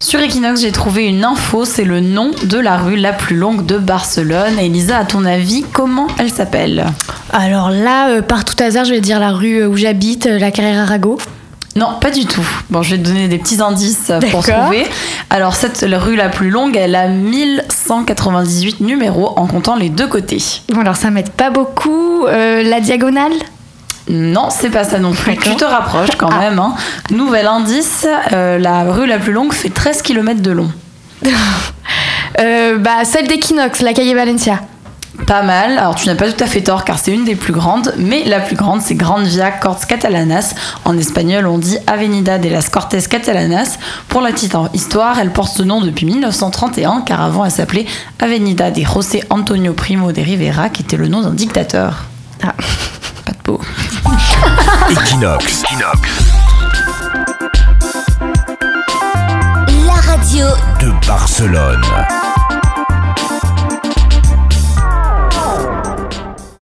Sur Equinox, j'ai trouvé une info, c'est le nom de la rue la plus longue de Barcelone. Elisa, à ton avis, comment elle s'appelle? Alors là, euh, par tout hasard, je vais dire la rue où j'habite, euh, la Carrera Arago. Non, pas du tout. Bon, je vais te donner des petits indices pour D'accord. trouver. Alors, cette rue la plus longue, elle a 1198 numéros en comptant les deux côtés. Bon, alors ça m'aide pas beaucoup. Euh, la diagonale? Non, c'est pas ça non plus. Tu te rapproches quand Ah. même. hein. Nouvel indice, euh, la rue la plus longue fait 13 km de long. Euh, Bah, celle d'Equinox, la Calle Valencia. Pas mal. Alors, tu n'as pas tout à fait tort car c'est une des plus grandes, mais la plus grande, c'est Grande Via Corts Catalanas. En espagnol, on dit Avenida de las Cortes Catalanas. Pour la petite histoire, elle porte ce nom depuis 1931 car avant, elle s'appelait Avenida de José Antonio Primo de Rivera, qui était le nom d'un dictateur. Ah. Equinox. La radio De Barcelone.